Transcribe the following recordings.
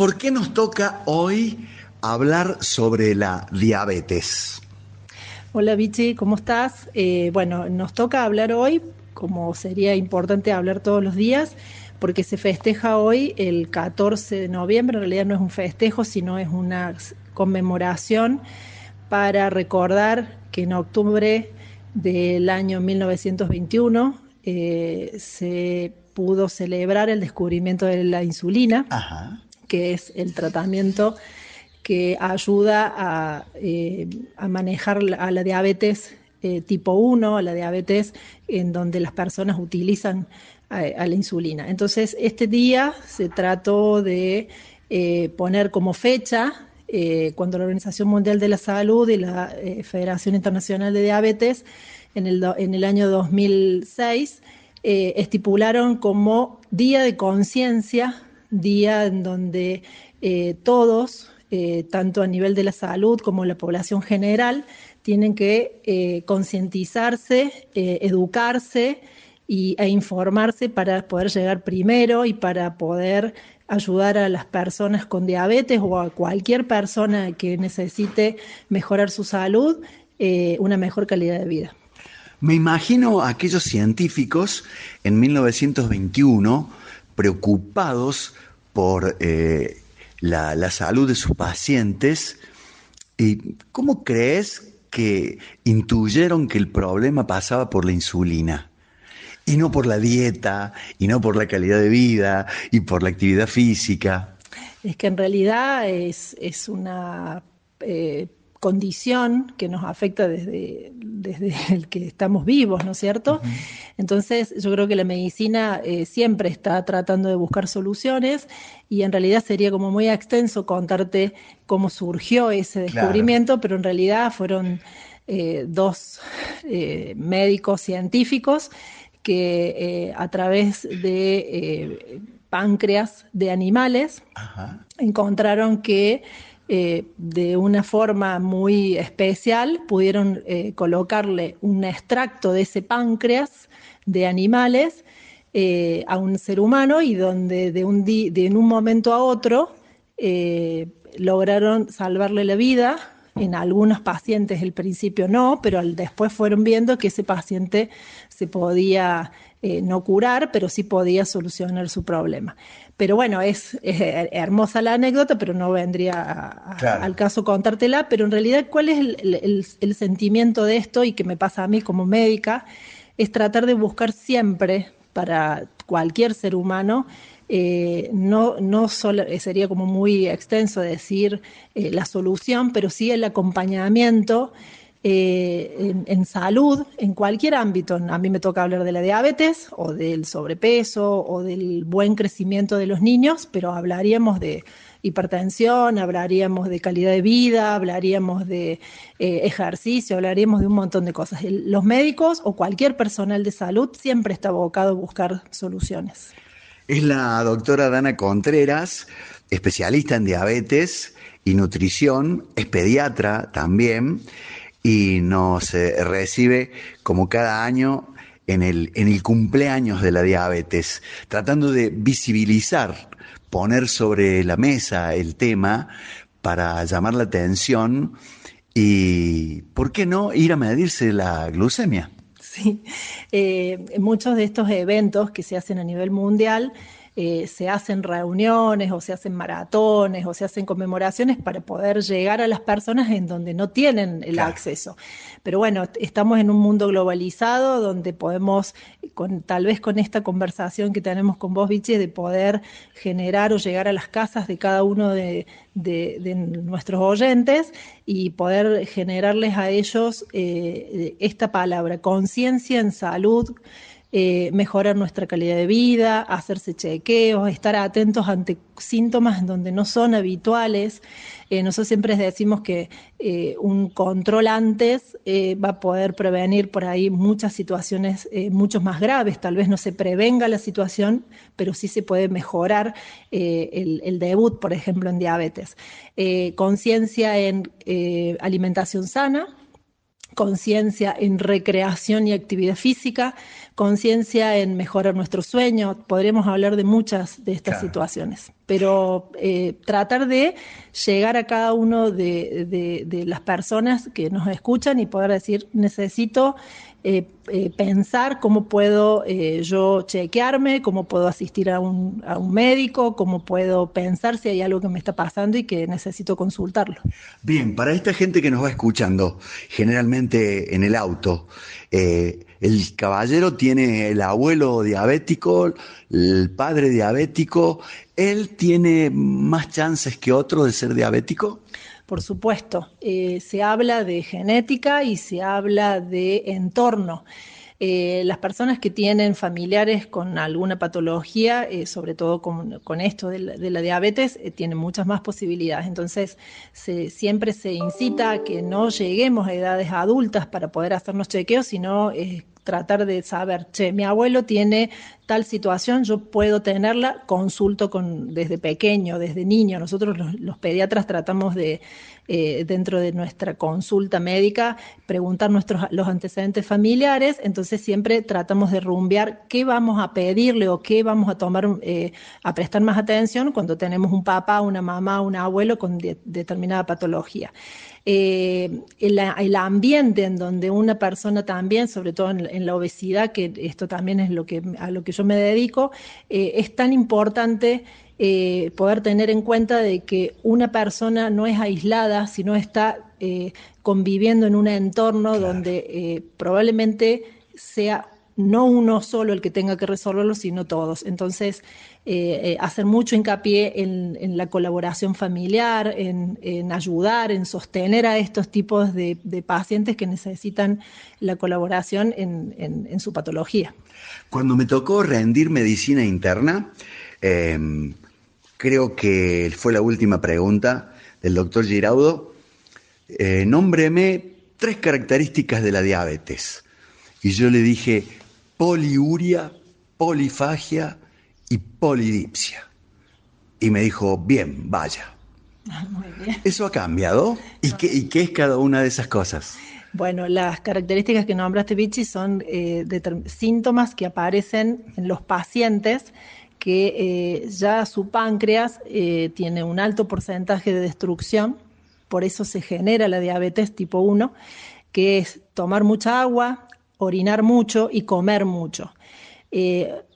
por qué nos toca hoy hablar sobre la diabetes? Hola Vichy, ¿cómo estás? Eh, bueno, nos toca hablar hoy, como sería importante hablar todos los días, porque se festeja hoy el 14 de noviembre, en realidad no es un festejo, sino es una conmemoración para recordar que en octubre del año 1921 eh, se pudo celebrar el descubrimiento de la insulina, que es el tratamiento que ayuda a, eh, manejar a la diabetes eh, tipo 1, a la diabetes en donde las personas utilizan a, la insulina. Entonces, este día se trató de poner como fecha cuando la Organización Mundial de la Salud y la Federación Internacional de Diabetes en el, en el año 2006 eh, estipularon como día de conciencia, día en donde eh, todos, eh, tanto a nivel de la salud como la población general, tienen que concientizarse, educarse y, e informarse para poder llegar primero y para poder ayudar a las personas con diabetes o a cualquier persona que necesite mejorar su salud, una mejor calidad de vida. Me imagino aquellos científicos en 1921 preocupados por eh, la, salud de sus pacientes. ¿Y ¿Cómo crees que intuyeron que el problema pasaba por la insulina? Y no por la dieta, y no por la calidad de vida, y por la actividad física. Es que en realidad es, una eh, condición que nos afecta desde, desde el que estamos vivos, ¿no es cierto? Entonces, yo creo que la medicina eh, siempre está tratando de buscar soluciones y en realidad sería como muy extenso contarte cómo surgió ese descubrimiento, pero en realidad fueron eh, dos eh, médicos científicos que a través de páncreas de animales encontraron que eh, de una forma muy especial pudieron eh, colocarle un extracto de ese páncreas de animales eh, a un ser humano y donde de un, de un momento a otro lograron salvarle la vida. En algunos pacientes el principio no, pero después fueron viendo que ese paciente se podía no curar, pero sí podía solucionar su problema. Pero bueno, es, hermosa la anécdota, pero no vendría al caso contártela. Pero en realidad, ¿cuál es el, sentimiento de esto y que me pasa a mí como médica? Es tratar de buscar siempre para cualquier ser humano eh, no, no solo, eh, sería como muy extenso decir eh, la solución, pero sí el acompañamiento eh, en, salud, en cualquier ámbito. A mí me toca hablar de la diabetes o del sobrepeso o del buen crecimiento de los niños, pero hablaríamos de hipertensión, hablaríamos de calidad de vida, hablaríamos de eh, ejercicio, hablaríamos de un montón de cosas. los médicos o cualquier personal de salud siempre está abocado a buscar soluciones. Es la doctora Dana Contreras, especialista en diabetes y nutrición, es pediatra también y nos recibe como cada año en el, en el cumpleaños de la diabetes, tratando de visibilizar, poner sobre la mesa el tema para llamar la atención y, ¿por qué no ir a medirse la glucemia? Sí, eh, muchos de estos eventos que se hacen a nivel mundial eh, se hacen reuniones o se hacen maratones o se hacen conmemoraciones para poder llegar a las personas en donde no tienen el acceso. Pero bueno, estamos en un mundo globalizado donde podemos, con, tal vez con esta conversación que tenemos con vos, Vichy, de poder generar o llegar a las casas de cada uno de, nuestros oyentes y poder generarles a ellos eh, esta palabra, conciencia en salud. Eh, mejorar nuestra calidad de vida, hacerse chequeos, estar atentos ante síntomas donde no son habituales. Eh, nosotros siempre decimos que eh, un control antes va a poder prevenir por ahí muchas situaciones mucho más graves. Tal vez no se prevenga la situación, pero sí se puede mejorar el, debut, por ejemplo, en diabetes. Conciencia en alimentación sana conciencia en recreación y actividad física, conciencia en mejorar nuestro sueño. Podríamos hablar de muchas de estas situaciones, pero eh, tratar de llegar a cada uno de, de las personas que nos escuchan y poder decir, necesito eh, eh, pensar cómo puedo yo chequearme, cómo puedo asistir a un, a un, médico, cómo puedo pensar si hay algo que me está pasando y que necesito consultarlo. Bien, para esta gente que nos va escuchando, generalmente en el auto, el caballero tiene el abuelo diabético, el padre diabético, ¿él tiene más chances que otro de ser diabético? por supuesto. Eh, se habla de genética y se habla de entorno. Eh, las personas que tienen familiares con alguna patología, eh, sobre todo con, esto de la, diabetes, tienen muchas más posibilidades. Entonces, siempre se incita a que no lleguemos a edades adultas para poder hacernos chequeos, sino tratar de saber, che, mi abuelo tiene tal situación, yo puedo tenerla, consulto con, desde pequeño, desde niño. Nosotros los, pediatras tratamos de, eh, dentro de nuestra consulta médica, preguntar nuestros, los antecedentes familiares, entonces siempre tratamos de rumbear qué vamos a pedirle o qué vamos a tomar, eh, a prestar más atención cuando tenemos un papá, una mamá, un abuelo con determinada patología. Eh, el, ambiente en donde una persona también, sobre todo en, la obesidad, que esto también es lo que, a lo que yo me dedico, eh, es tan importante eh, poder tener en cuenta de que una persona no es aislada, sino está conviviendo en un entorno donde probablemente sea no uno solo el que tenga que resolverlo, sino todos. Entonces, eh, eh, hacer mucho hincapié en, la colaboración familiar, en, ayudar, en sostener a estos tipos de, pacientes que necesitan la colaboración en, su patología. Cuando me tocó rendir medicina interna, em, creo que fue la última pregunta del doctor Giraudo, eh, nómbreme tres características de la diabetes. Y yo le dije poliuria, polifagia y polidipsia. Y me dijo, bien, vaya. Muy bien. ¿Eso ha cambiado? ¿Y, qué, qué es cada una de esas cosas? Bueno, las características que nombraste, Vichy, son eh, síntomas que aparecen en los pacientes que eh, ya su páncreas eh, tiene un alto porcentaje de destrucción, por eso se genera la diabetes tipo 1, que es tomar mucha agua, orinar mucho y comer mucho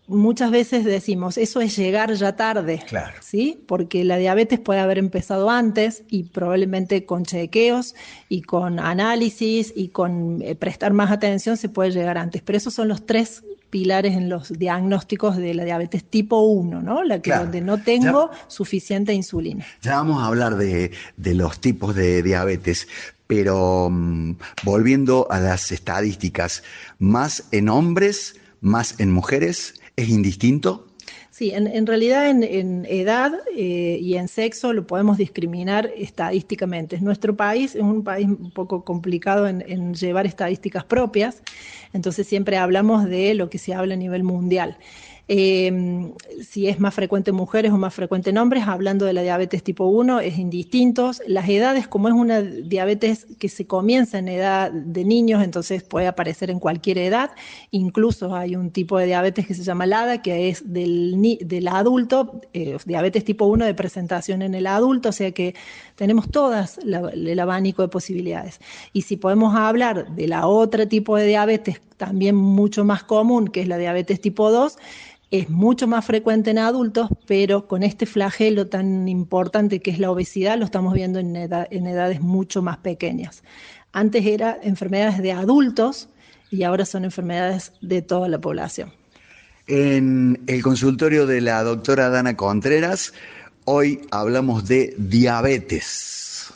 muchas veces decimos, eso es llegar ya tarde, claro. ¿sí? Porque la diabetes puede haber empezado antes y probablemente con chequeos y con análisis y con eh, prestar más atención se puede llegar antes. Pero esos son los tres pilares en los diagnósticos de la diabetes tipo 1, ¿no? La que donde no tengo suficiente insulina. Ya vamos a hablar de, los tipos de diabetes, pero mm, volviendo a las estadísticas, más en hombres, más en mujeres, ¿Es indistinto? Sí, en, realidad en, edad eh, y en sexo lo podemos discriminar estadísticamente. Nuestro país es un país un poco complicado en, llevar estadísticas propias, entonces siempre hablamos de lo que se habla a nivel mundial. Em, si es más frecuente en mujeres o más frecuente en hombres, hablando de la diabetes tipo 1, es indistintos. Las edades, como es una diabetes que se comienza en edad de niños, entonces puede aparecer en cualquier edad. Incluso hay un tipo de diabetes que se llama LADA, que es del, del adulto, eh, diabetes tipo 1 de presentación en el adulto, o sea que tenemos todas el abanico de posibilidades. Y si podemos hablar de la otra tipo de diabetes, también mucho más común, que es la diabetes tipo 2, es mucho más frecuente en adultos, pero con este flagelo tan importante que es la obesidad, lo estamos viendo en, en edades mucho más pequeñas. Antes era enfermedades de adultos y ahora son enfermedades de toda la población. En el consultorio de la doctora Dana Contreras, hoy hablamos de diabetes.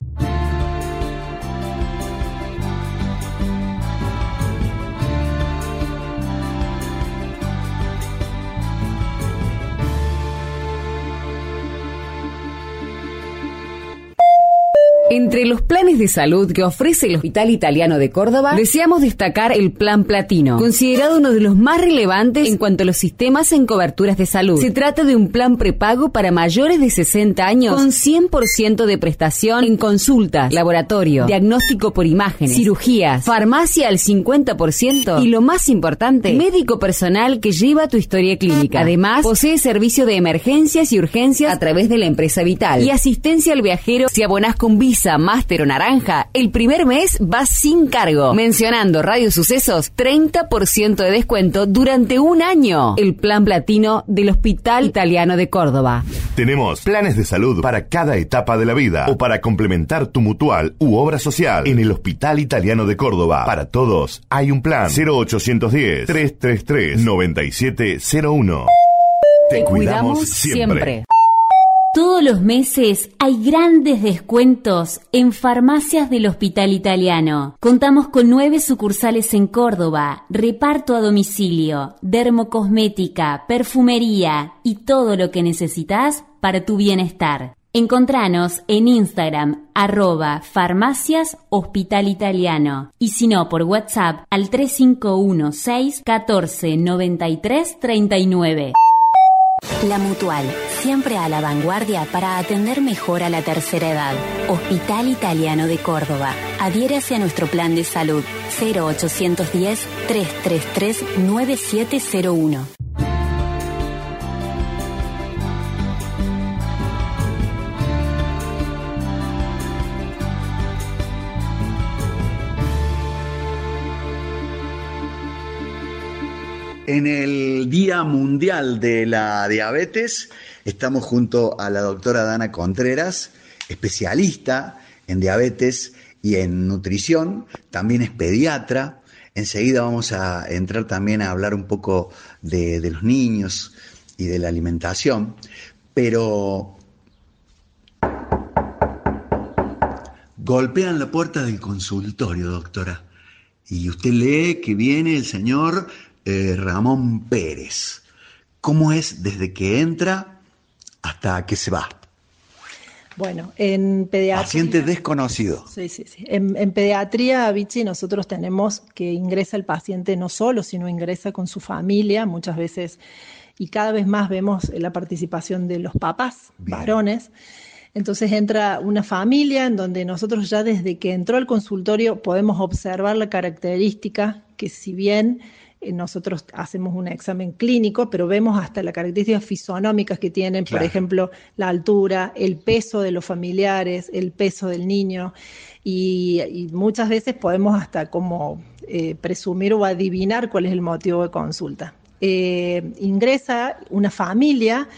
Entre los planes de salud que ofrece el Hospital Italiano de Córdoba, deseamos destacar el Plan Platino, considerado uno de los más relevantes en cuanto a los sistemas en coberturas de salud. Se trata de un plan prepago para mayores de 60 años con 100% de prestación en consultas, laboratorio, diagnóstico por imágenes, cirugías, farmacia al 50% y lo más importante, médico personal que lleva tu historia clínica. Además, posee servicio de emergencias y urgencias a través de la empresa Vital y asistencia al viajero si abonás con Visa Máster o Naranja, el primer mes va sin cargo. Mencionando Radio Sucesos, 30% de descuento durante un año. El plan platino del Hospital Italiano de Córdoba. Tenemos planes de salud para cada etapa de la vida o para complementar tu mutual u obra social. En el Hospital Italiano de Córdoba, para todos hay un plan 0810-333-9701. Te, cuidamos, siempre. Todos los meses hay grandes descuentos en farmacias del Hospital Italiano. Contamos con nueve sucursales en Córdoba, reparto a domicilio, dermocosmética, perfumería y todo lo que necesitas para tu bienestar. Encontranos en Instagram arroba farmacias hospital italiano y si no por WhatsApp al 351 6 14 93 39. La Mutual, siempre a la vanguardia para atender mejor a la tercera edad. Hospital Italiano de Córdoba. Adhiérase a nuestro plan de salud 0810 333 9701. En el Día Mundial de la Diabetes estamos junto a la doctora Dana Contreras, especialista en diabetes y en nutrición, también es pediatra. Enseguida vamos a entrar también a hablar un poco de, los niños y de la alimentación, pero golpean la puerta del consultorio, doctora, y usted lee que viene el señor eh, Ramón Pérez. ¿Cómo es desde que entra hasta que se va? Bueno, en pediatría. Paciente desconocido. Sí, sí, sí. En, pediatría, Vichy, nosotros tenemos que ingresa el paciente no solo, sino ingresa con su familia, muchas veces, y cada vez más vemos la participación de los papás, varones. Entonces entra una familia en donde nosotros ya desde que entró al consultorio podemos observar la característica que si bien eh, nosotros hacemos un examen clínico, pero vemos hasta las características fisonómicas que tienen, por ejemplo, la altura, el peso de los familiares, el peso del niño, y, muchas veces podemos hasta como eh, presumir o adivinar cuál es el motivo de consulta. Eh, ingresa una familia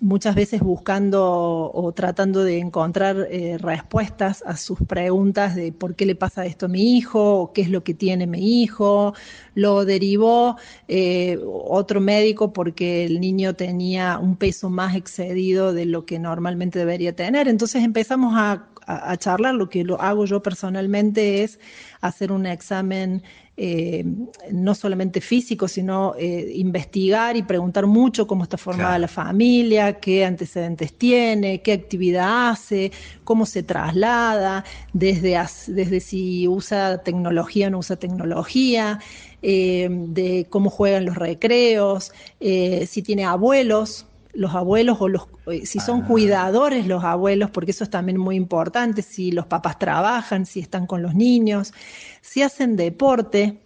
muchas veces buscando o tratando de encontrar eh, respuestas a sus preguntas de por qué le pasa esto a mi hijo, o qué es lo que tiene mi hijo. Lo derivó eh, otro médico porque el niño tenía un peso más excedido de lo que normalmente debería tener. Entonces empezamos a, a charlar. Lo que lo hago yo personalmente es hacer un examen eh, no solamente físico, sino eh, investigar y preguntar mucho cómo está formada la familia, qué antecedentes tiene, qué actividad hace, cómo se traslada, desde, desde si usa tecnología o no usa tecnología, eh, de cómo juegan los recreos, si tiene abuelos, los abuelos o los si son ah. cuidadores los abuelos, porque eso es también muy importante, si los papás trabajan, si están con los niños, si hacen deporte,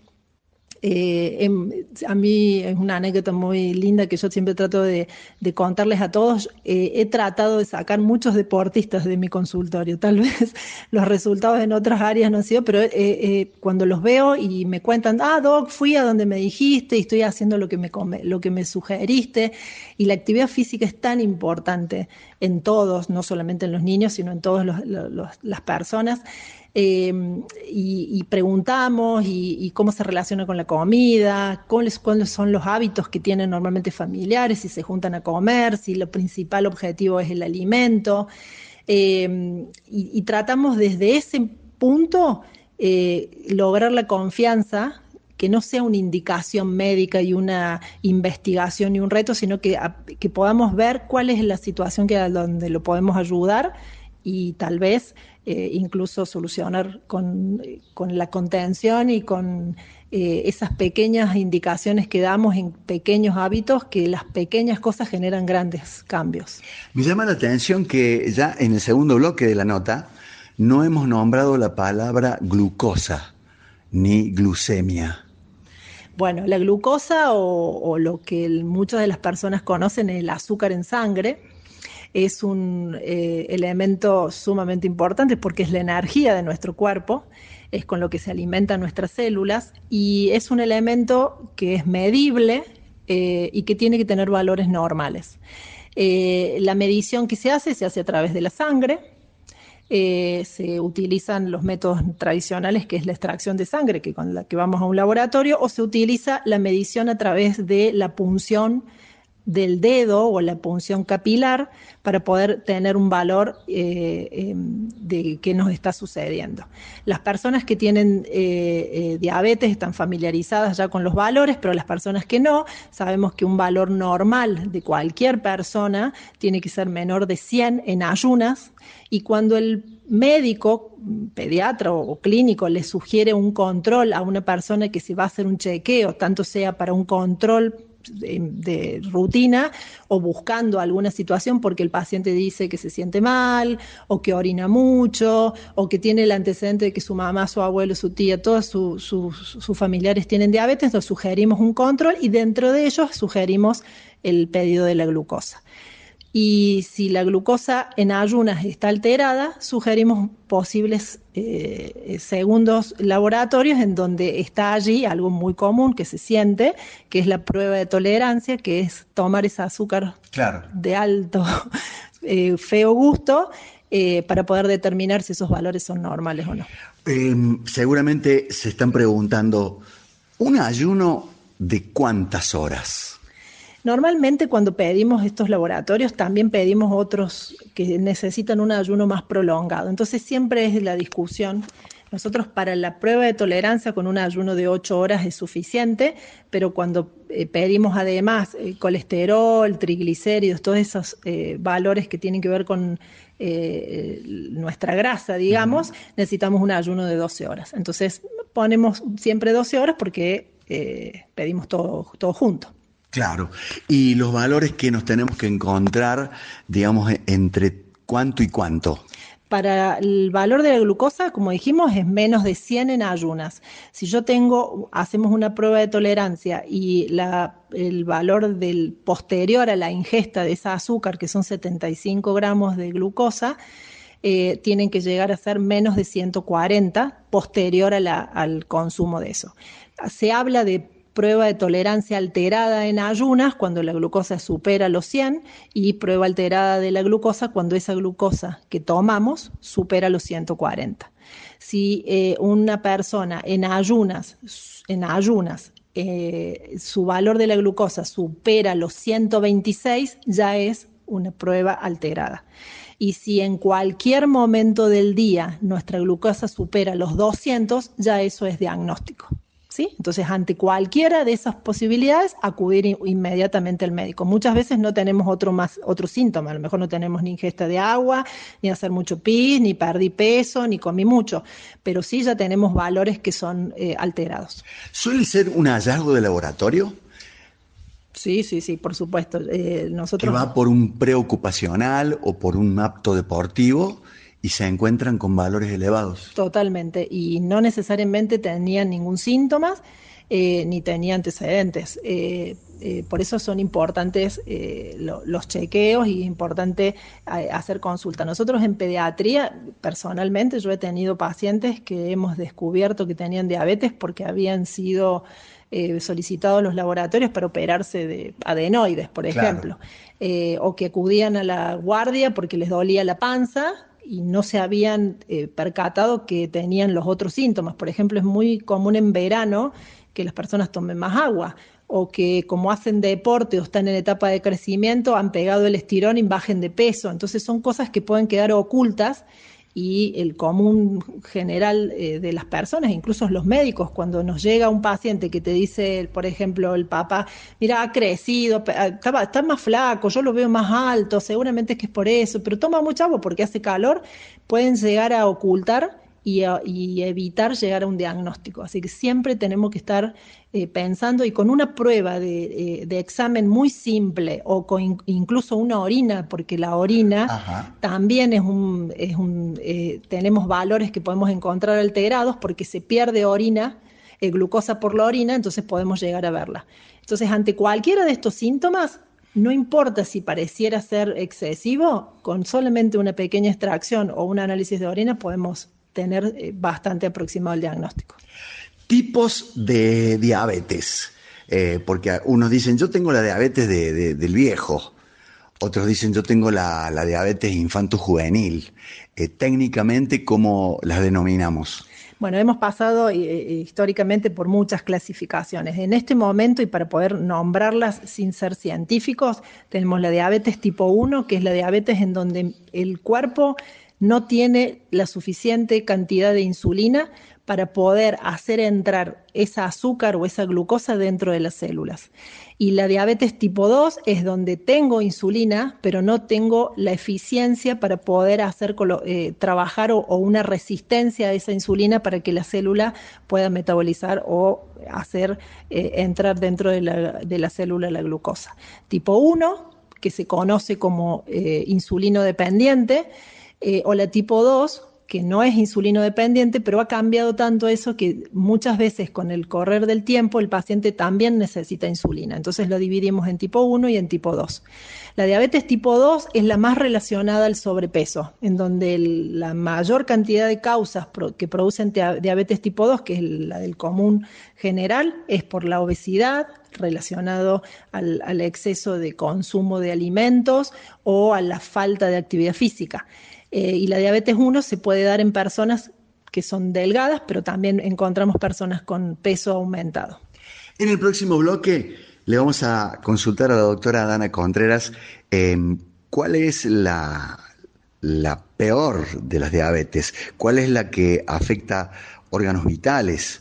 eh, em, a mí es una anécdota muy linda que yo siempre trato de, contarles a todos. Eh, he tratado de sacar muchos deportistas de mi consultorio. Tal vez los resultados en otras áreas no han sido, pero eh, cuando los veo y me cuentan, ah, Doc, fui a donde me dijiste y estoy haciendo lo que me, lo que me sugeriste. Y la actividad física es tan importante en todos, no solamente en los niños, sino en todas las personas. Em, y, preguntamos y, cómo se relaciona con la comida, cuáles, cuáles son los hábitos que tienen normalmente familiares, si se juntan a comer, si lo principal objetivo es el alimento. Em, y, tratamos desde ese punto eh, lograr la confianza que no sea una indicación médica y una investigación y un reto, sino que, que podamos ver cuál es la situación que donde lo podemos ayudar y tal vez eh, incluso solucionar con, la contención y con eh, esas pequeñas indicaciones que damos en pequeños hábitos, que las pequeñas cosas generan grandes cambios. Me llama la atención que ya en el segundo bloque de la nota no hemos nombrado la palabra glucosa ni glucemia. Bueno, la glucosa o, lo que muchas de las personas conocen el azúcar en sangre es un eh, elemento sumamente importante porque es la energía de nuestro cuerpo, es con lo que se alimentan nuestras células y es un elemento que es medible eh, y que tiene que tener valores normales. Eh, la medición que se hace se hace a través de la sangre, se utilizan los métodos tradicionales, que es la extracción de sangre, que con la que vamos a un laboratorio, o se utiliza la medición a través de la punción del dedo o la punción capilar para poder tener un valor eh, em, de qué nos está sucediendo. Las personas que tienen eh, eh, diabetes están familiarizadas ya con los valores, pero las personas que no, sabemos que un valor normal de cualquier persona tiene que ser menor de 100 en ayunas y cuando el médico, pediatra o clínico le sugiere un control a una persona que se va a hacer un chequeo, tanto sea para un control de, rutina o buscando alguna situación porque el paciente dice que se siente mal o que orina mucho o que tiene el antecedente de que su mamá, su abuelo, su tía, todos sus familiares tienen diabetes, nos sugerimos un control y dentro de ellos sugerimos el pedido de la glucosa y si la glucosa en ayunas está alterada, sugerimos posibles eh, segundos laboratorios en donde está allí algo muy común que se siente, que es la prueba de tolerancia, que es tomar ese azúcar de alto, eh, feo gusto, eh, para poder determinar si esos valores son normales o no. Em, seguramente se están preguntando, ¿un ayuno de cuántas horas? Normalmente cuando pedimos estos laboratorios también pedimos otros que necesitan un ayuno más prolongado. Entonces siempre es la discusión. Nosotros para la prueba de tolerancia con un ayuno de 8 horas es suficiente, pero cuando eh, pedimos además eh, colesterol, triglicéridos, todos esos eh, valores que tienen que ver con nuestra grasa, digamos, necesitamos un ayuno de 12 horas. Entonces ponemos siempre 12 horas porque pedimos todo, todo junto. Claro, y los valores que nos tenemos que encontrar, digamos, e-, entre cuánto y cuánto. Para el valor de la glucosa, como dijimos, es menos de 100 en ayunas. Si yo tengo, hacemos una prueba de tolerancia y el valor del posterior a la ingesta de esa azúcar, que son 75 gramos de glucosa, eh, tienen que llegar a ser menos de 140 posterior al consumo de eso. Se habla de prueba de tolerancia alterada en ayunas cuando la glucosa supera los 100 y prueba alterada de la glucosa cuando esa glucosa que tomamos supera los 140. Si eh, una persona en ayunas, en ayunas eh, su valor de la glucosa supera los 126, ya es una prueba alterada. Y si en cualquier momento del día nuestra glucosa supera los 200, ya eso es diagnóstico. Entonces, ante cualquiera de esas posibilidades, acudir inmediatamente al médico. Muchas veces no tenemos otro más, otro síntoma, a lo mejor no tenemos ni ingesta de agua, ni hacer mucho pis, ni perdí peso, ni comí mucho, pero sí ya tenemos valores que son eh, alterados. ¿Suele ser un hallazgo de laboratorio? Sí, sí, sí, por supuesto. Eh, nosotros... ¿Que va por un preocupacional o por un apto deportivo? Y se encuentran con valores elevados. Totalmente, y no necesariamente tenían ningún síntoma eh, ni tenían antecedentes. Eh, eh, por eso son importantes los chequeos y es importante hacer consulta. Nosotros en pediatría, personalmente, yo he tenido pacientes que hemos descubierto que tenían diabetes porque habían sido solicitados los laboratorios para operarse de adenoides, por ejemplo, o que acudían a la guardia porque les dolía la panza y no se habían eh, percatado que tenían los otros síntomas. Por ejemplo, es muy común en verano que las personas tomen más agua o que como hacen deporte o están en etapa de crecimiento han pegado el estirón y bajen de peso. Entonces son cosas que pueden quedar ocultas y el común general eh, de las personas, incluso los médicos, cuando nos llega un paciente que te dice, por ejemplo, el papá, mira, ha crecido, está, está más flaco, yo lo veo más alto, seguramente es que es por eso, pero toma mucha agua porque hace calor, pueden llegar a ocultar y, evitar llegar a un diagnóstico. Así que siempre tenemos que estar eh, pensando y con una prueba de, eh, examen muy simple o con incluso una orina, porque la orina también es un, es un eh, tenemos valores que podemos encontrar alterados porque se pierde orina, glucosa por la orina, entonces podemos llegar a verla. Entonces, ante cualquiera de estos síntomas, no importa si pareciera ser excesivo, con solamente una pequeña extracción o un análisis de orina podemos tener bastante aproximado el diagnóstico. Tipos de diabetes, eh, porque unos dicen yo tengo la diabetes del viejo, otros dicen yo tengo la, diabetes infanto-juvenil. Eh, técnicamente, ¿cómo las denominamos? Bueno, hemos pasado históricamente por muchas clasificaciones. En este momento, y para poder nombrarlas sin ser científicos, tenemos la diabetes tipo 1, que es la diabetes en donde el cuerpo no tiene la suficiente cantidad de insulina para poder hacer entrar esa azúcar o esa glucosa dentro de las células. Y la diabetes tipo 2 es donde tengo insulina, pero no tengo la eficiencia para poder hacer eh, trabajar o, una resistencia a esa insulina para que la célula pueda metabolizar o hacer eh, entrar dentro de la, célula la glucosa. Tipo 1, que se conoce como eh, insulino dependiente, o la tipo 2, que no es insulino dependiente, pero ha cambiado tanto eso que muchas veces con el correr del tiempo el paciente también necesita insulina. Entonces lo dividimos en tipo 1 y en tipo 2. La diabetes tipo 2 es la más relacionada al sobrepeso, en donde la mayor cantidad de causas que producen diabetes tipo 2, que es la del común general, es por la obesidad, relacionado al, al exceso de consumo de alimentos o a la falta de actividad física. Eh, y la diabetes 1 se puede dar en personas que son delgadas, pero también encontramos personas con peso aumentado. En el próximo bloque le vamos a consultar a la doctora Dana Contreras em, cuál es la, peor de las diabetes, cuál es la que afecta órganos vitales,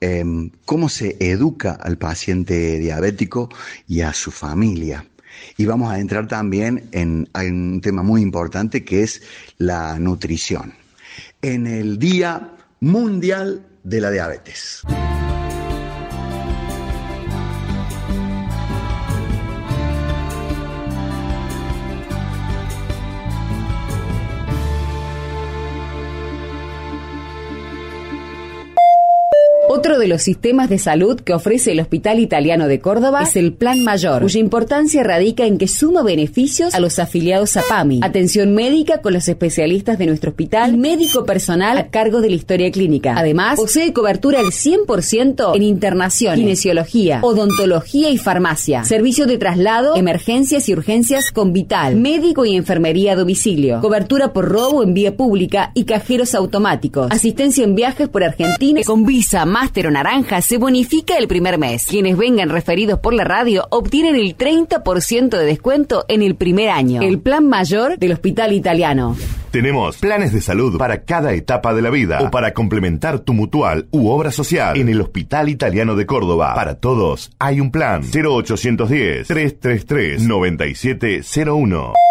em, cómo se educa al paciente diabético y a su familia. Y vamos a entrar también en, un tema muy importante que es la nutrición. En el Día Mundial de la Diabetes. De los sistemas de salud que ofrece el Hospital Italiano de Córdoba es el Plan Mayor, cuya importancia radica en que suma beneficios a los afiliados a PAMI, atención médica con los especialistas de nuestro hospital médico personal a cargo de la historia clínica. Además, posee cobertura al 100% en internación, kinesiología, odontología y farmacia, servicio de traslado, emergencias y urgencias con Vital, médico y enfermería a domicilio, cobertura por robo en vía pública y cajeros automáticos, asistencia en viajes por Argentina con visa más Naranja se bonifica el primer mes. Quienes vengan referidos por la radio obtienen el 30% de descuento en el primer año. El plan mayor del Hospital Italiano. Tenemos planes de salud para cada etapa de la vida o para complementar tu mutual u obra social en el Hospital Italiano de Córdoba. Para todos hay un plan 0810 333 9701.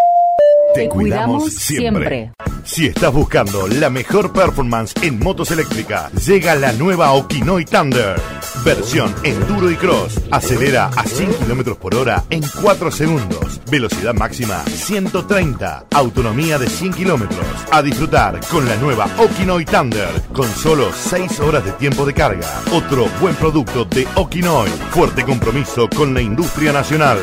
Te, cuidamos, siempre. Si estás buscando la mejor performance en motos eléctricas, llega la nueva Okinoy Thunder. Versión enduro y cross. Acelera a 100 km por hora en 4 segundos. Velocidad máxima 130. Autonomía de 100 kilómetros. A disfrutar con la nueva Okinoy Thunder con solo 6 horas de tiempo de carga. Otro buen producto de Okinoy. Fuerte compromiso con la industria nacional.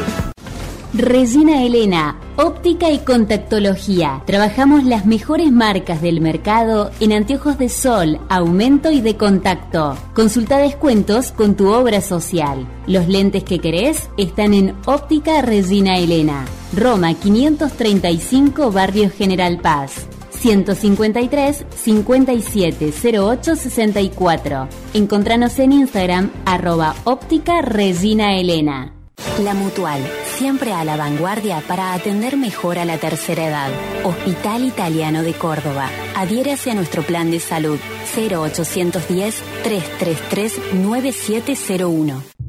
Regina Elena, óptica y contactología. Trabajamos las mejores marcas del mercado en anteojos de sol, aumento y de contacto. Consulta descuentos con tu obra social. Los lentes que querés están en Óptica Regina Elena. Roma 535 Barrio General Paz. 153 57 08 64. Encontranos en Instagram arroba óptica Regina Elena. La Mutual, siempre a la vanguardia para atender mejor a la tercera edad. Hospital Italiano de Córdoba. Adhiérase a nuestro plan de salud 0810 333 9701.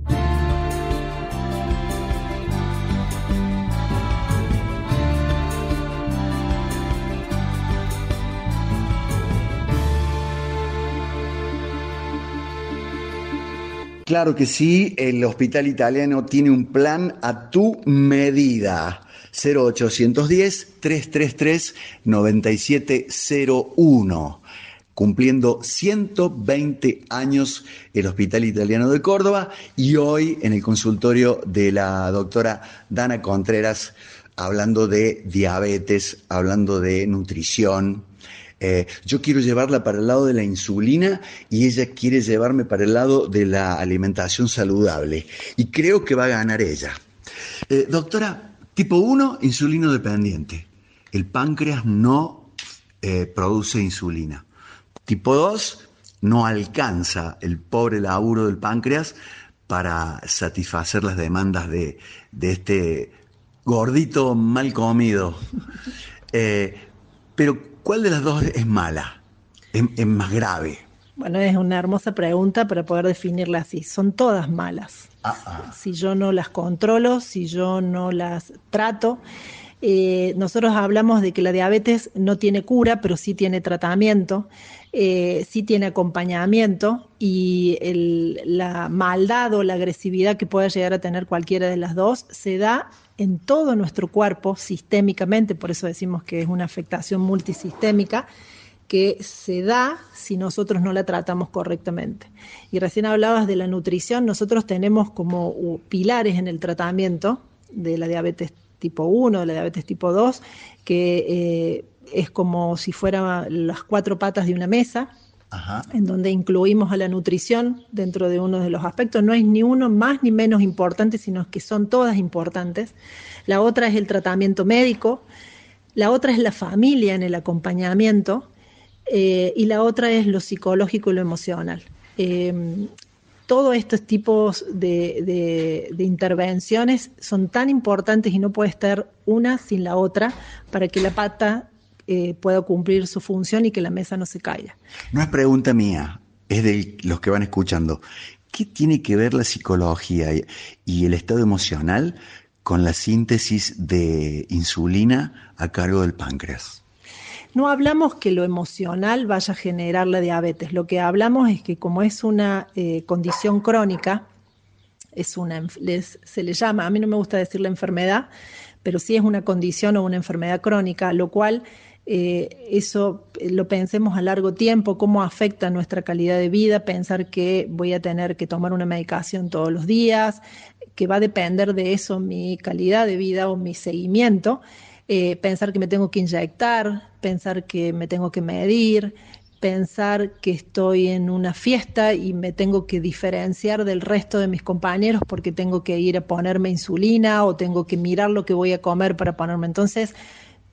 Claro que sí, el Hospital Italiano tiene un plan a tu medida. 0810-333-9701. Cumpliendo 120 años el Hospital Italiano de Córdoba y hoy en el consultorio de la doctora Dana Contreras hablando de diabetes, hablando de nutrición, eh, yo quiero llevarla para el lado de la insulina y ella quiere llevarme para el lado de la alimentación saludable. Y creo que va a ganar ella. Eh, doctora, tipo 1, insulino dependiente. El páncreas no eh, produce insulina. Tipo 2, no alcanza el pobre laburo del páncreas para satisfacer las demandas de, este gordito mal comido. pero ¿Cuál de las dos es mala? ¿Es, más grave? Bueno, es una hermosa pregunta para poder definirla así. Son todas malas. Ah, ah. Si yo no las controlo, si yo no las trato. Eh, nosotros hablamos de que la diabetes no tiene cura, pero sí tiene tratamiento, eh, sí tiene acompañamiento y la maldad o la agresividad que pueda llegar a tener cualquiera de las dos se da en todo nuestro cuerpo sistémicamente, por eso decimos que es una afectación multisistémica que se da si nosotros no la tratamos correctamente. Y recién hablabas de la nutrición, nosotros tenemos como pilares en el tratamiento de la diabetes tipo 1, de la diabetes tipo 2, que eh, es como si fueran las cuatro patas de una mesa, en donde incluimos a la nutrición dentro de uno de los aspectos. No es ni uno más ni menos importante, sino que son todas importantes. La otra es el tratamiento médico, la otra es la familia en el acompañamiento eh, y la otra es lo psicológico y lo emocional. Eh, todos estos tipos de, intervenciones son tan importantes y no puede estar una sin la otra para que la pata eh, pueda cumplir su función y que la mesa no se caiga. No es pregunta mía, es de los que van escuchando. ¿Qué tiene que ver la psicología y el estado emocional con la síntesis de insulina a cargo del páncreas? No hablamos que lo emocional vaya a generar la diabetes, lo que hablamos es que como es una eh, condición crónica, es una, se le llama, a mí no me gusta decir la enfermedad, pero sí es una condición o una enfermedad crónica, lo cual eh, eso eh, lo pensemos a largo tiempo, cómo afecta nuestra calidad de vida, pensar que voy a tener que tomar una medicación todos los días, que va a depender de eso mi calidad de vida o mi seguimiento, eh, pensar que me tengo que inyectar, pensar que me tengo que medir, pensar que estoy en una fiesta y me tengo que diferenciar del resto de mis compañeros porque tengo que ir a ponerme insulina o tengo que mirar lo que voy a comer para ponerme. Entonces,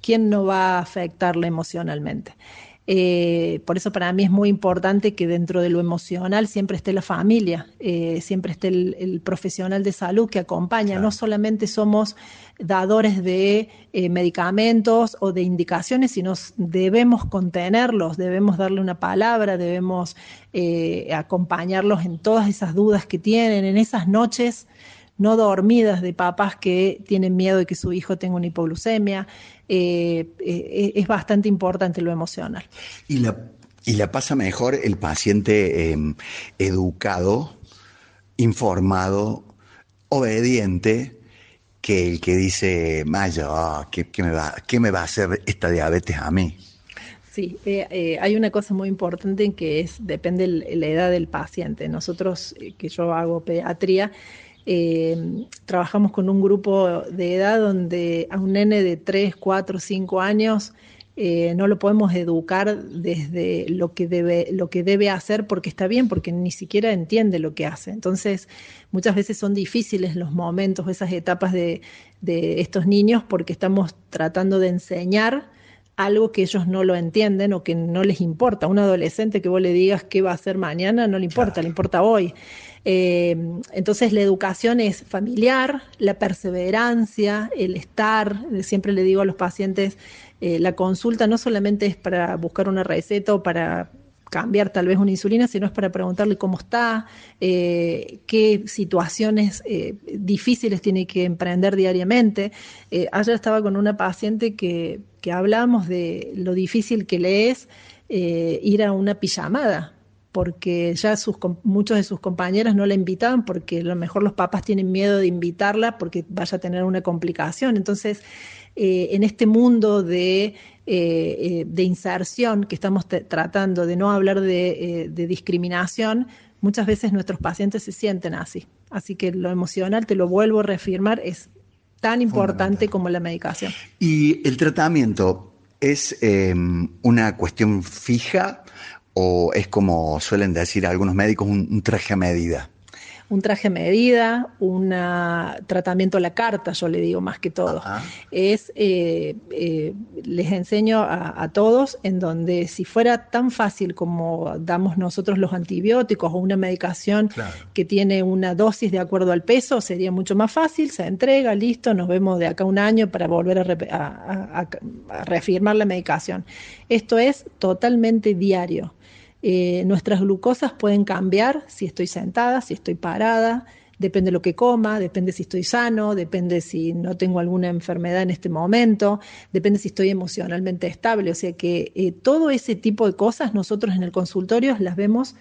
¿quién no va a afectarle emocionalmente? Eh, por eso para mí es muy importante que dentro de lo emocional siempre esté la familia, eh, siempre esté el, profesional de salud que acompaña. No solamente somos dadores de eh, medicamentos o de indicaciones, sino debemos contenerlos, debemos darle una palabra, debemos acompañarlos en todas esas dudas que tienen, en esas noches no dormidas de papás que tienen miedo de que su hijo tenga una hipoglucemia. Eh, eh, es bastante importante lo emocional. Y la, y la pasa mejor el paciente em, educado, informado, obediente, que el que dice, Mayo, ah, ¿qué, me va, ¿qué me va a hacer esta diabetes a mí? Sí, eh, hay una cosa muy importante en que es depende la edad del paciente. Nosotros, que yo hago pediatría, eh, trabajamos con un grupo de edad donde a un nene de 3, 4, 5 años eh, no lo podemos educar desde lo que, debe, lo que debe hacer porque está bien, porque ni siquiera entiende lo que hace. Entonces, muchas veces son difíciles los momentos, esas etapas de, de estos niños porque estamos tratando de enseñar algo que ellos no lo entienden o que no les importa. Un adolescente que vos le digas qué va a hacer mañana no le importa, le importa hoy. Eh, entonces la educación es familiar, la perseverancia, el estar, siempre le digo a los pacientes, eh, la consulta no solamente es para buscar una receta o para cambiar tal vez una insulina, sino es para preguntarle cómo está, eh, qué situaciones difíciles tiene que emprender diariamente. ayer estaba con una paciente que, que hablamos de lo difícil que le es ir a una pijamada, porque ya sus, muchos de sus compañeras no la invitaban porque a lo mejor los papás tienen miedo de invitarla porque vaya a tener una complicación. Entonces, eh, en este mundo de, eh, eh, de inserción que estamos tratando de no hablar de, discriminación, muchas veces nuestros pacientes se sienten así. Así que lo emocional, te lo vuelvo a reafirmar, es tan importante como la medicación. ¿Y el tratamiento es una cuestión fija o es como suelen decir algunos médicos, un, traje a medida? un traje a medida, un tratamiento a la carta, yo le digo más que todo. Es, eh, eh, les enseño a, todos en donde si fuera tan fácil como damos nosotros los antibióticos o una medicación que tiene una dosis de acuerdo al peso, sería mucho más fácil, se entrega, listo, nos vemos de acá un año para volver a reafirmar la medicación. Esto es totalmente diario. Eh, nuestras glucosas pueden cambiar si estoy sentada, si estoy parada, depende de lo que coma, depende si estoy sano, depende si no tengo alguna enfermedad en este momento, depende si estoy emocionalmente estable. O sea que eh, todo ese tipo de cosas nosotros en el consultorio las vemos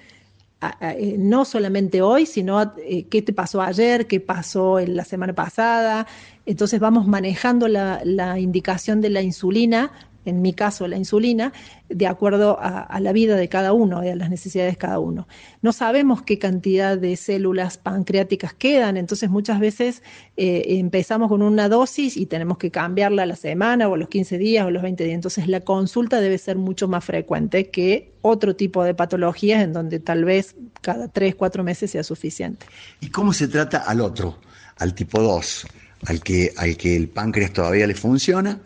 eh, no solamente hoy, sino qué te pasó ayer, qué pasó en la semana pasada. Entonces vamos manejando la indicación de la insulina en mi caso la insulina, de acuerdo a, la vida de cada uno y a las necesidades de cada uno. No sabemos qué cantidad de células pancreáticas quedan, entonces muchas veces eh, empezamos con una dosis y tenemos que cambiarla a la semana o a los 15 días o a los 20 días. Entonces la consulta debe ser mucho más frecuente que otro tipo de patologías en donde tal vez cada 3, 4 meses sea suficiente. ¿Y cómo se trata al otro, al tipo 2? Al que, al que el páncreas todavía le funciona,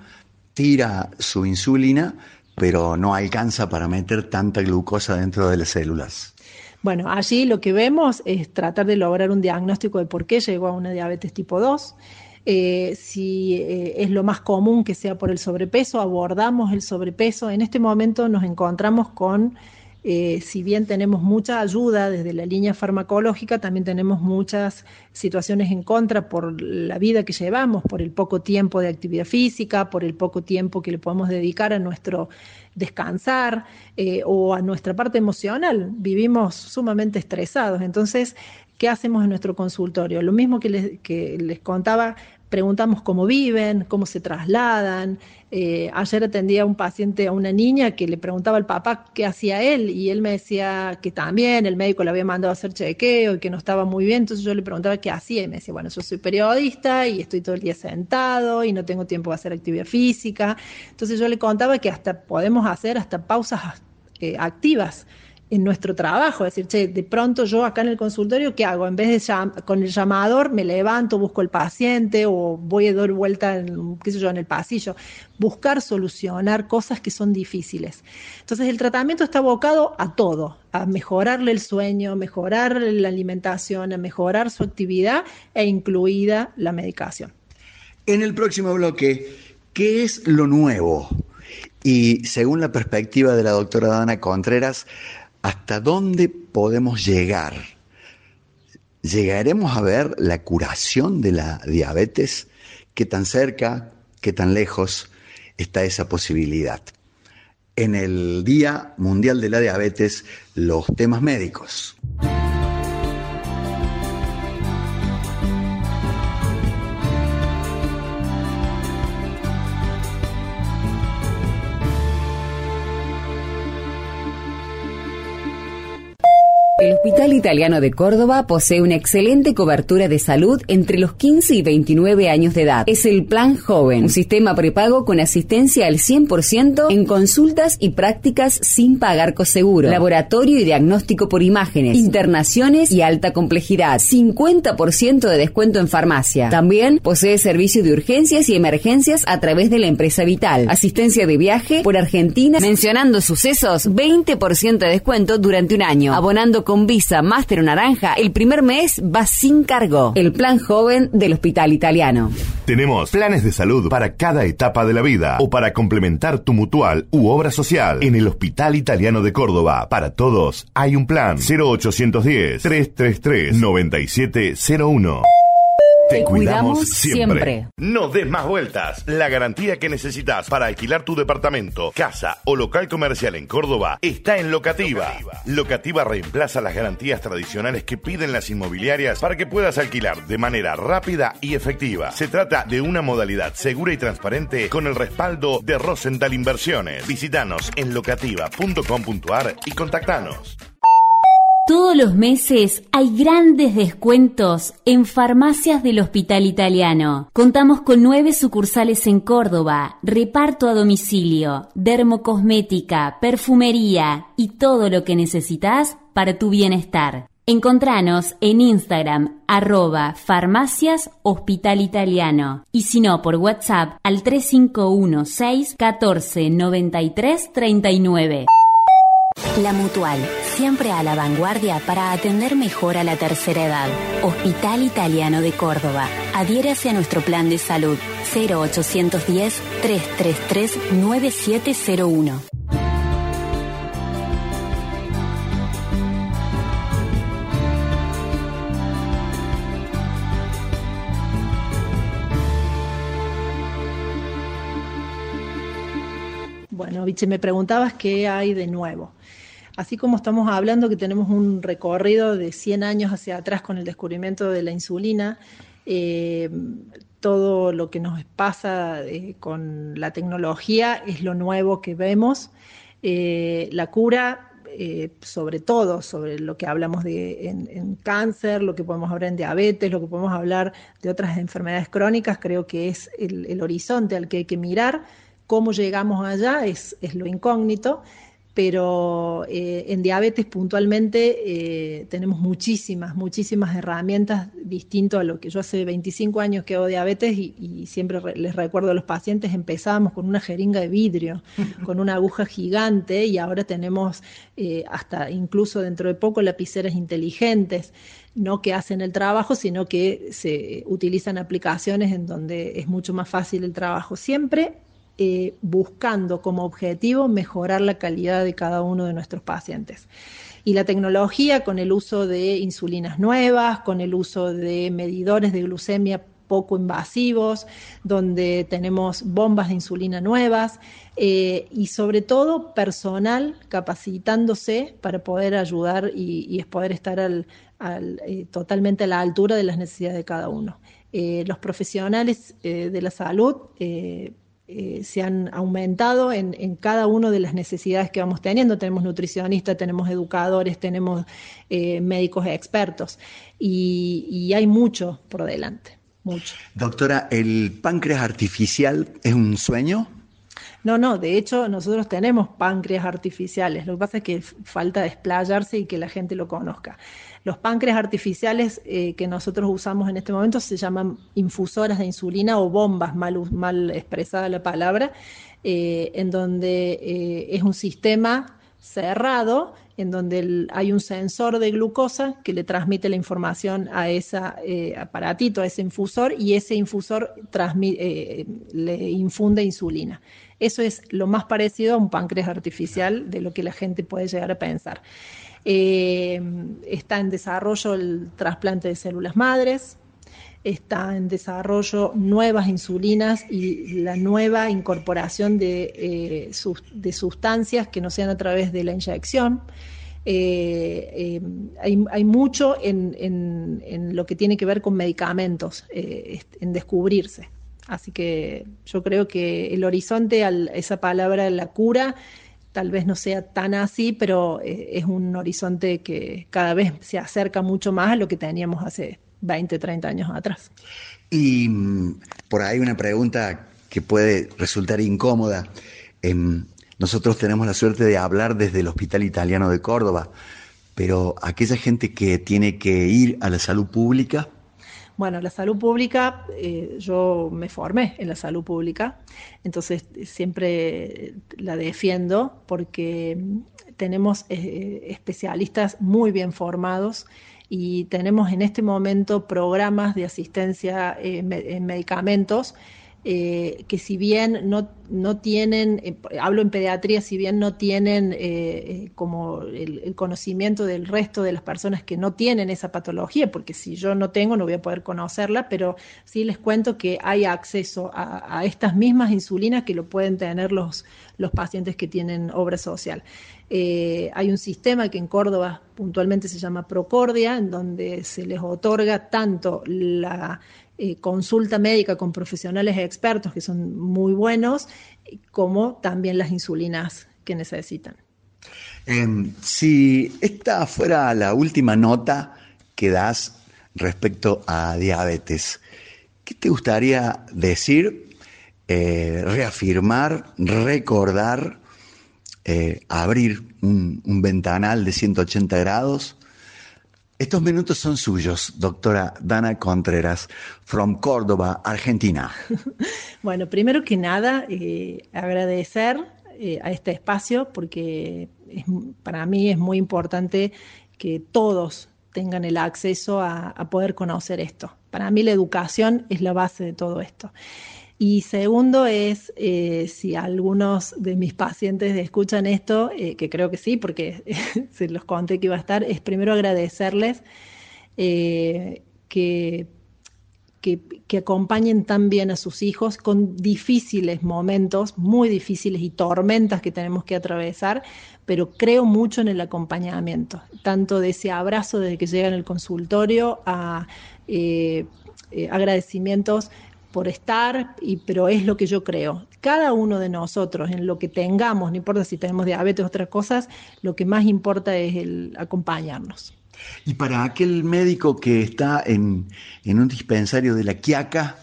tira su insulina, pero no alcanza para meter tanta glucosa dentro de las células. Bueno, allí lo que vemos es tratar de lograr un diagnóstico de por qué llegó a una diabetes tipo 2. Eh, si eh, es lo más común que sea por el sobrepeso, abordamos el sobrepeso. En este momento nos encontramos con eh, si bien tenemos mucha ayuda desde la línea farmacológica, también tenemos muchas situaciones en contra por la vida que llevamos, por el poco tiempo de actividad física, por el poco tiempo que le podemos dedicar a nuestro descansar eh, o a nuestra parte emocional. Vivimos sumamente estresados. Entonces, ¿qué hacemos en nuestro consultorio? Lo mismo que les, que les contaba, preguntamos cómo viven, cómo se trasladan. Eh, ayer atendía a un paciente, a una niña, que le preguntaba al papá qué hacía él y él me decía que también el médico le había mandado a hacer chequeo y que no estaba muy bien. Entonces yo le preguntaba qué hacía y me decía, bueno, yo soy periodista y estoy todo el día sentado y no tengo tiempo de hacer actividad física. Entonces yo le contaba que hasta podemos hacer hasta pausas eh, activas en nuestro trabajo, es decir, che, de pronto yo acá en el consultorio, ¿qué hago? En vez de con el llamador, me levanto, busco el paciente o voy a dar vuelta en, qué sé yo, en el pasillo, buscar solucionar cosas que son difíciles. Entonces el tratamiento está abocado a todo, a mejorarle el sueño, mejorar la alimentación, a mejorar su actividad e incluida la medicación. En el próximo bloque, ¿qué es lo nuevo? Y según la perspectiva de la doctora Dana Contreras, ¿Hasta dónde podemos llegar? ¿Llegaremos a ver la curación de la diabetes? ¿Qué tan cerca, qué tan lejos está esa posibilidad? En el Día Mundial de la Diabetes, los temas médicos. El Hospital Italiano de Córdoba posee una excelente cobertura de salud entre los 15 y 29 años de edad. Es el Plan Joven, un sistema prepago con asistencia al 100% en consultas y prácticas sin pagar coseguro, laboratorio y diagnóstico por imágenes, internaciones y alta complejidad, 50% de descuento en farmacia. También posee servicio de urgencias y emergencias a través de la empresa Vital, asistencia de viaje por Argentina, mencionando sucesos, 20% de descuento durante un año, abonando con con Visa Master o Naranja, el primer mes va sin cargo. El plan joven del Hospital Italiano. Tenemos planes de salud para cada etapa de la vida o para complementar tu mutual u obra social. En el Hospital Italiano de Córdoba, para todos hay un plan 0810 333 9701. Te cuidamos siempre. No des más vueltas. La garantía que necesitas para alquilar tu departamento, casa o local comercial en Córdoba está en Locativa. Locativa reemplaza las garantías tradicionales que piden las inmobiliarias para que puedas alquilar de manera rápida y efectiva. Se trata de una modalidad segura y transparente con el respaldo de Rosenthal Inversiones. Visítanos en locativa.com.ar y contactanos. Todos los meses hay grandes descuentos en farmacias del Hospital Italiano. Contamos con nueve sucursales en Córdoba, reparto a domicilio, dermocosmética, perfumería y todo lo que necesitas para tu bienestar. Encontranos en Instagram arroba farmacias Hospital Italiano y si no por WhatsApp al 351 6 14 93 39. La Mutual, siempre a la vanguardia para atender mejor a la tercera edad. Hospital Italiano de Córdoba. Adhiérase a nuestro plan de salud 0810 333 9701. Bueno, Viche, me preguntabas qué hay de nuevo. Así como estamos hablando que tenemos un recorrido de 100 años hacia atrás con el descubrimiento de la insulina, eh, todo lo que nos pasa eh, con la tecnología es lo nuevo que vemos. Eh, la cura, sobre todo, sobre lo que hablamos de en, cáncer, lo que podemos hablar en diabetes, lo que podemos hablar de otras enfermedades crónicas, creo que es el, horizonte al que hay que mirar. Cómo llegamos allá es, es lo incógnito pero eh, en diabetes puntualmente eh, tenemos muchísimas, muchísimas herramientas distintas a lo que yo hace 25 años que hago diabetes y, siempre les recuerdo a los pacientes, empezábamos con una jeringa de vidrio, con una aguja gigante y ahora tenemos eh, hasta incluso dentro de poco lapiceras inteligentes no que hacen el trabajo, sino que se utilizan aplicaciones en donde es mucho más fácil el trabajo. Siempre eh, buscando como objetivo mejorar la calidad de cada uno de nuestros pacientes. Y la tecnología con el uso de insulinas nuevas, con el uso de medidores de glucemia poco invasivos, donde tenemos bombas de insulina nuevas eh, y sobre todo personal capacitándose para poder ayudar y, poder estar eh, totalmente a la altura de las necesidades de cada uno. los profesionales de la salud eh, se han aumentado en, cada una de las necesidades que vamos teniendo. Tenemos nutricionistas, tenemos educadores, tenemos eh, médicos expertos y, hay mucho por delante. Doctora, ¿el páncreas artificial es un sueño? No, no, de hecho nosotros tenemos páncreas artificiales, lo que pasa es que falta desplayarse y que la gente lo conozca. Los páncreas artificiales eh, que nosotros usamos en este momento se llaman infusoras de insulina o bombas, mal, expresada la palabra, eh, en donde eh, es un sistema cerrado en donde hay un sensor de glucosa que le transmite la información a ese aparatito, a ese infusor, y ese infusor le infunde insulina. Eso es lo más parecido a un páncreas artificial de lo que la gente puede llegar a pensar. Eh, está en desarrollo el trasplante de células madres, está en desarrollo nuevas insulinas y la nueva incorporación de, eh, sustancias que no sean a través de la inyección. Eh, hay, mucho en, lo que tiene que ver con medicamentos, en descubrirse. Así que yo creo que el horizonte, esa palabra, la cura, tal vez no sea tan así, pero eh, es un horizonte que cada vez se acerca mucho más a lo que teníamos hace 20, 30 años atrás. Y mm, por ahí una pregunta que puede resultar incómoda. Em, nosotros tenemos la suerte de hablar desde el Hospital Italiano de Córdoba, pero aquella gente que tiene que ir a la salud pública, bueno, la salud pública, eh, yo me formé en la salud pública, entonces siempre la defiendo porque tenemos eh, especialistas muy bien formados y tenemos en este momento programas de asistencia eh, en medicamentos eh, que si bien no, no tienen, eh, hablo en pediatría, si bien no tienen eh, como el, conocimiento del resto de las personas que no tienen esa patología, porque si yo no tengo no voy a poder conocerla, pero sí les cuento que hay acceso a, estas mismas insulinas que lo pueden tener los, los pacientes que tienen obra social. hay un sistema que en Córdoba puntualmente se llama Procordia, en donde se les otorga tanto la eh, consulta médica con profesionales expertos que son muy buenos, como también las insulinas que necesitan. Em, si esta fuera la última nota que das respecto a diabetes, ¿qué te gustaría decir, eh, reafirmar, recordar, eh, abrir un, un ventanal de 180 grados estos minutos son suyos, doctora Dana Contreras, from Córdoba, Argentina. Bueno, primero que nada, eh, agradecer eh, a este espacio porque para mí es muy importante que todos tengan el acceso a poder conocer esto. Para mí la educación es la base de todo esto. Y segundo es, eh, si algunos de mis pacientes escuchan esto, eh, que creo que sí, porque se los conté que iba a estar, es primero agradecerles eh, que, que, que, acompañen tan bien a sus hijos con difíciles momentos, muy difíciles y tormentas que tenemos que atravesar, pero creo mucho en el acompañamiento, tanto de ese abrazo desde que llegan al consultorio a... agradecimientos por estar, y, pero es lo que yo creo. Cada uno de nosotros, en lo que tengamos, no importa si tenemos diabetes o otras cosas, lo que más importa es el acompañarnos. Y para aquel médico que está en, en un dispensario de la Quiaca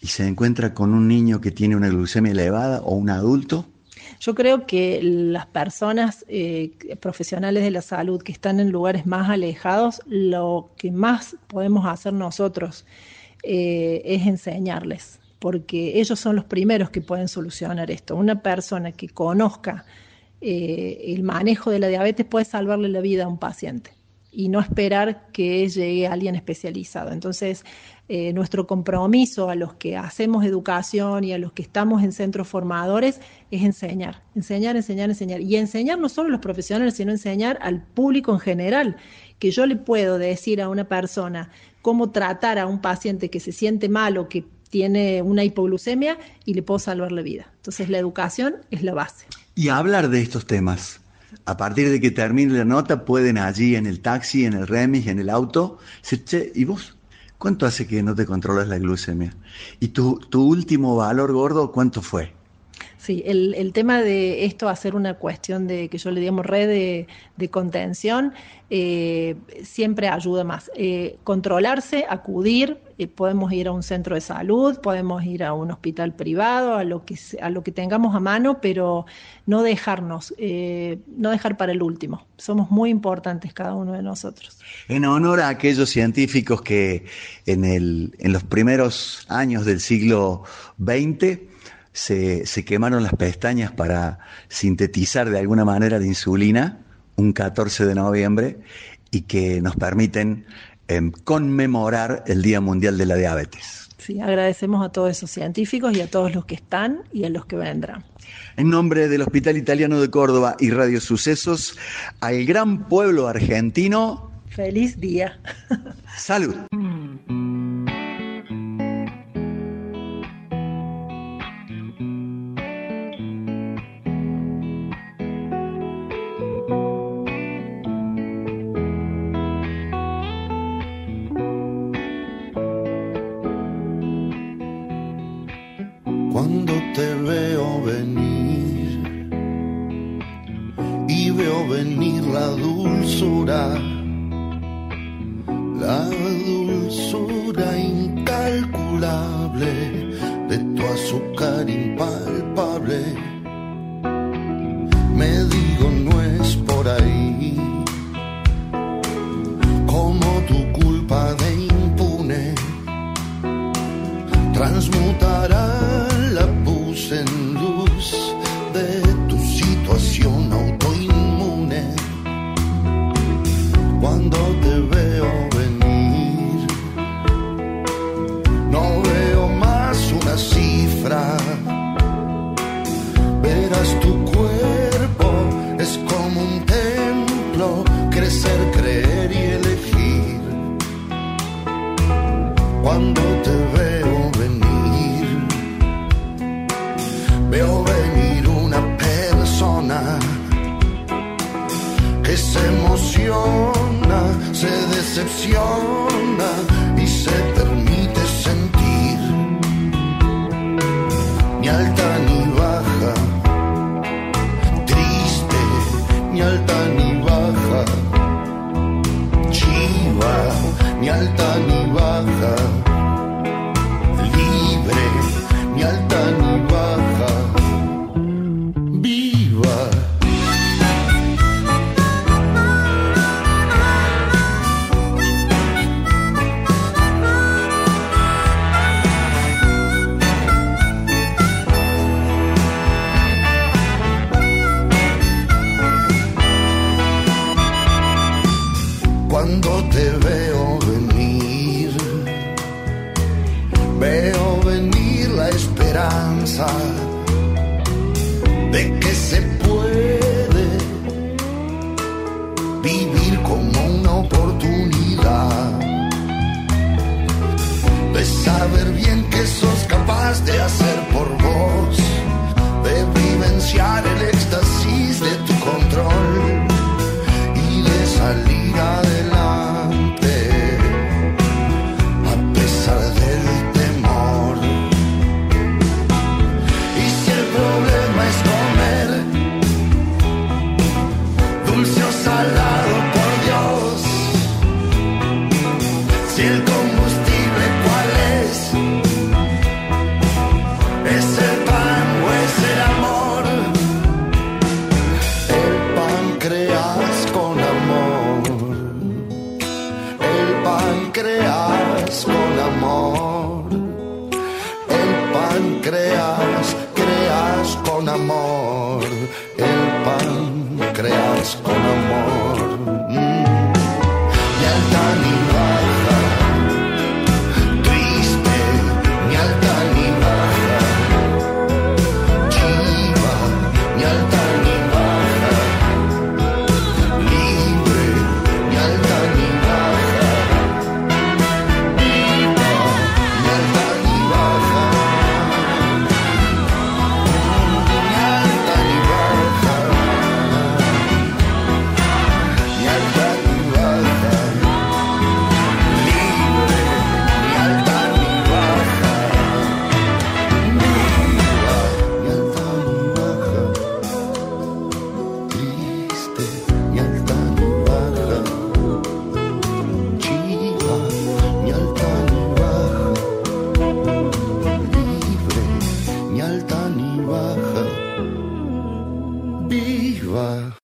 y se encuentra con un niño que tiene una glucemia elevada o un adulto, yo creo que las personas eh, profesionales de la salud que están en lugares más alejados, lo que más podemos hacer nosotros eh, es enseñarles, porque ellos son los primeros que pueden solucionar esto. Una persona que conozca eh, el manejo de la diabetes puede salvarle la vida a un paciente y no esperar que llegue alguien especializado. Entonces, eh, nuestro compromiso a los que hacemos educación y a los que estamos en centros formadores es enseñar, enseñar, enseñar, enseñar. Y enseñar no solo a los profesionales, sino enseñar al público en general, que yo le puedo decir a una persona, cómo tratar a un paciente que se siente mal o que tiene una hipoglucemia y le puedo salvar la vida. Entonces la educación es la base. Y hablar de estos temas. A partir de que termine la nota, pueden allí en el taxi, en el remis, en el auto, decir, che, ¿y vos? ¿Cuánto hace que no te controlas la glucemia? ¿Y tu, tu último valor gordo cuánto fue? Sí, el, tema de esto hacer una cuestión de que yo le digamos red de, contención eh, siempre ayuda más. Eh, controlarse, acudir, eh, podemos ir a un centro de salud, podemos ir a un hospital privado, a lo que a lo que tengamos a mano, pero no dejarnos, no dejar para el último. Somos muy importantes cada uno de nosotros. En honor a aquellos científicos que en, el, en los primeros años del siglo XX se, quemaron las pestañas para sintetizar de alguna manera la insulina un 14 de noviembre y que nos permiten em, conmemorar el Día Mundial de la Diabetes. Sí, agradecemos a todos esos científicos y a todos los que están y a los que vendrán. En nombre del Hospital Italiano de Córdoba y Radio Sucesos, al gran pueblo argentino. Feliz día. Salud. se emociona, se decepciona y se dulce o